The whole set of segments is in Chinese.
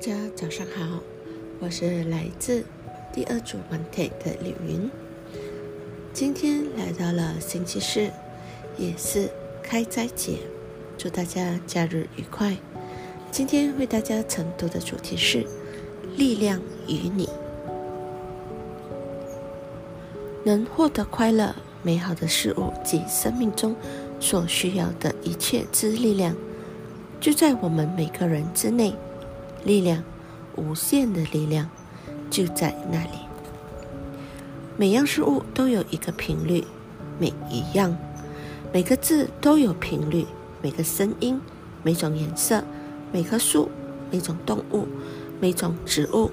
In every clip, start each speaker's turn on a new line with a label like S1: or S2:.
S1: 大家早上好，我是来自第二组 Monte 的李云。今天来到了星期四，也是开斋节，祝大家假日愉快。今天为大家晨读的主题是力量与你，能获得快乐、美好的事物及生命中所需要的一切之力量，就在我们每个人之内。力量，无限的力量就在那里。每样事物都有一个频率，每一样，每个字都有频率，每个声音，每种颜色，每棵树，每种动物，每种植物，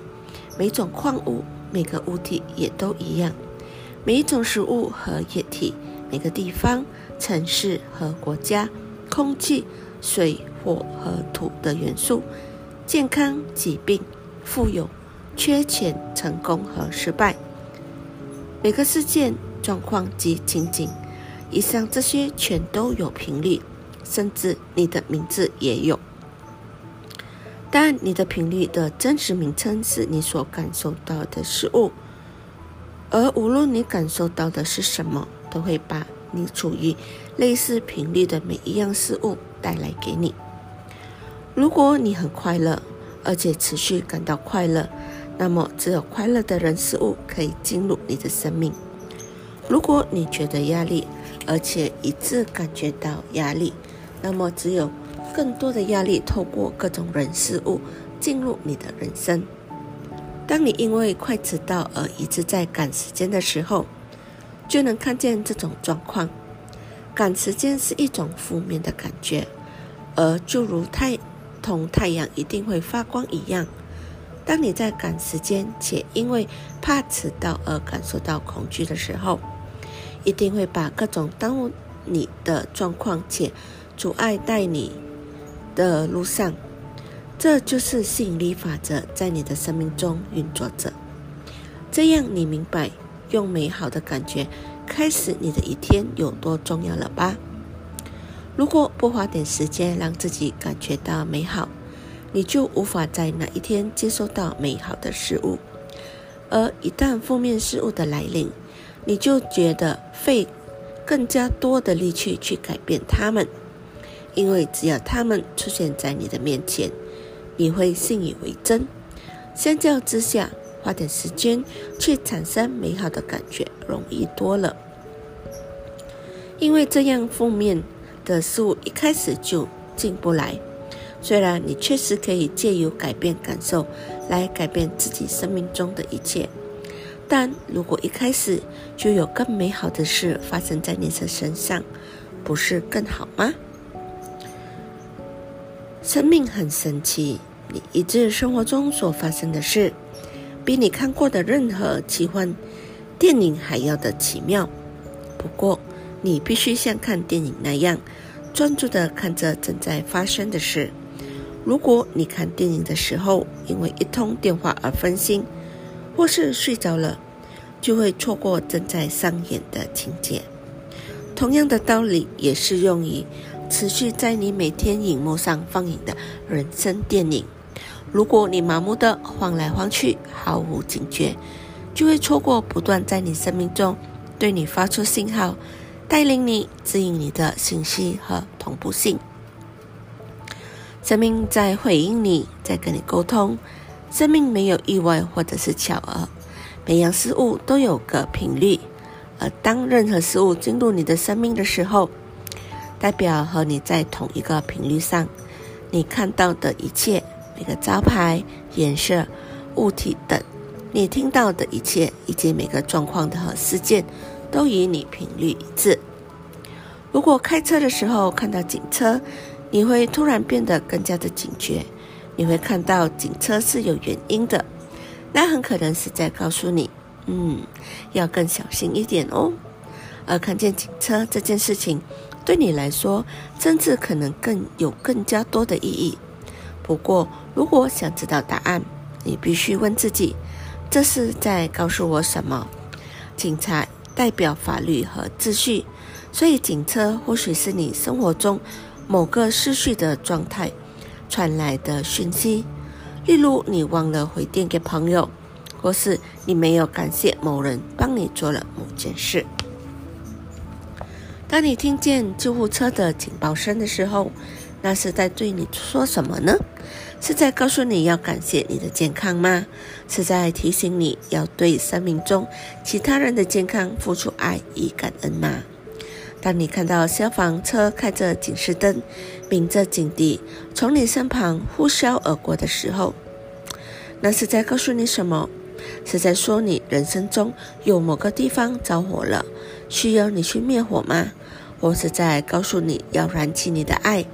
S1: 每种矿物，每个物体也都一样。每一种食物和液体，每个地方、城市和国家，空气、水、火和土的元素。健康、疾病、富有、缺钱、成功和失败，每个事件、状况及情景，以上这些全都有频率，甚至你的名字也有。但你的频率的真实名称是你所感受到的事物，而无论你感受到的是什么，都会把你处于类似频率的每一样事物带来给你。如果你很快乐，而且持续感到快乐，那么只有快乐的人事物可以进入你的生命。如果你觉得压力，而且一直感觉到压力，那么只有更多的压力透过各种人事物进入你的人生。当你因为快迟到而一直在赶时间的时候，就能看见这种状况。赶时间是一种负面的感觉，而就如太。同太阳一定会发光一样，当你在赶时间且因为怕迟到而感受到恐惧的时候，一定会把各种耽误你的状况且阻碍在你的路上。这就是吸引力法则在你的生命中运作着。这样你明白用美好的感觉开始你的一天有多重要了吧？如果不花点时间让自己感觉到美好，你就无法在那一天接收到美好的事物。而一旦负面事物的来临，你就觉得费更加多的力气去改变它们，因为只要它们出现在你的面前，你会信以为真。相较之下，花点时间去产生美好的感觉容易多了，因为这样负面。的事物一开始就进不来。虽然你确实可以借由改变感受来改变自己生命中的一切，但如果一开始就有更美好的事发生在你的身上，不是更好吗？生命很神奇，你一直生活中所发生的事，比你看过的任何奇幻电影还要的奇妙。不过，你必须像看电影那样专注地看着正在发生的事。如果你看电影的时候因为一通电话而分心，或是睡着了，就会错过正在上演的情节。同样的道理也适用于持续在你每天荧幕上放映的人生电影。如果你盲目的晃来晃去，毫无警觉，就会错过不断在你生命中对你发出信号。带领你、指引你的信息和同步性，生命在回应你，在跟你沟通。生命没有意外或者是巧合，每样事物都有个频率。而当任何事物进入你的生命的时候，代表和你在同一个频率上。你看到的一切，每个招牌、颜色、物体等，你听到的一切，以及每个状况的和事件。都与你频率一致。如果开车的时候看到警车，你会突然变得更加的警觉。你会看到警车是有原因的，那很可能是在告诉你，嗯，要更小心一点哦。而看见警车这件事情，对你来说，甚至可能更有更加多的意义。不过，如果想知道答案，你必须问自己：这是在告诉我什么？警察。代表法律和秩序，所以警车或许是你生活中某个失序的状态传来的讯息。例如，你忘了回电给朋友，或是你没有感谢某人帮你做了某件事。当你听见救护车的警报声的时候，那是在对你说什么呢？是在告诉你要感谢你的健康吗？是在提醒你要对生命中其他人的健康付出爱与感恩吗？当你看到消防车开着警示灯，鸣着警笛从你身旁呼啸而过的时候，那是在告诉你什么？是在说你人生中有某个地方着火了，需要你去灭火吗？或是在告诉你要燃起你的爱？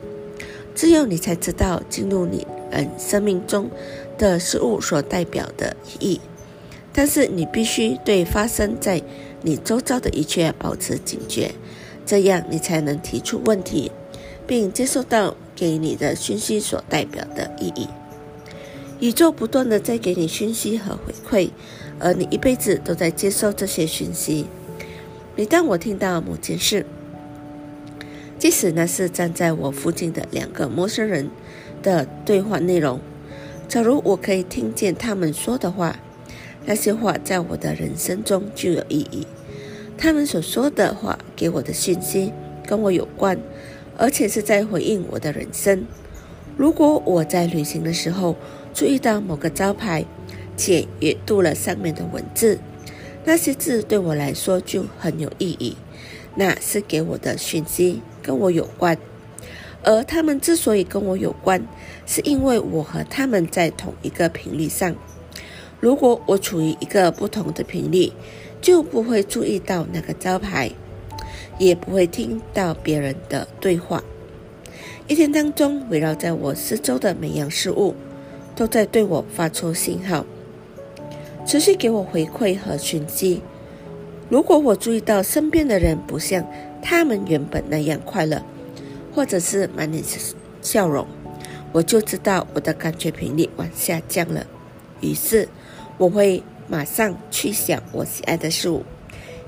S1: 只有你才知道进入你人生命中的事物所代表的意义。但是你必须对发生在你周遭的一切保持警觉，这样你才能提出问题，并接受到给你的讯息所代表的意义。宇宙不断的在给你讯息和回馈，而你一辈子都在接受这些讯息。每当我听到某件事，即使那是站在我附近的两个陌生人的对话内容，假如我可以听见他们说的话，那些话在我的人生中就有意义。他们所说的话给我的讯息跟我有关，而且是在回应我的人生。如果我在旅行的时候注意到某个招牌，且阅读了上面的文字，那些字对我来说就很有意义。那是给我的讯息，跟我有关。而他们之所以跟我有关，是因为我和他们在同一个频率上。如果我处于一个不同的频率，就不会注意到那个招牌，也不会听到别人的对话。一天当中，围绕在我四周的每样事物，都在对我发出信号，持续给我回馈和讯息。如果我注意到身边的人不像他们原本那样快乐，或者是满脸笑容，我就知道我的感觉频率往下降了。于是，我会马上去想我喜爱的事物，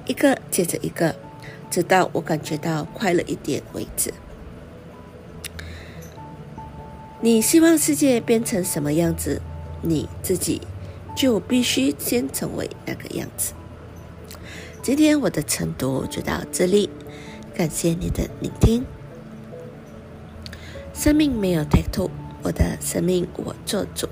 S1: 一个接着一个，直到我感觉到快乐一点为止。你希望世界变成什么样子，你自己就必须先成为那个样子。今天我的晨读就到这里，感谢你的聆听。生命没有太多，我的生命我做主。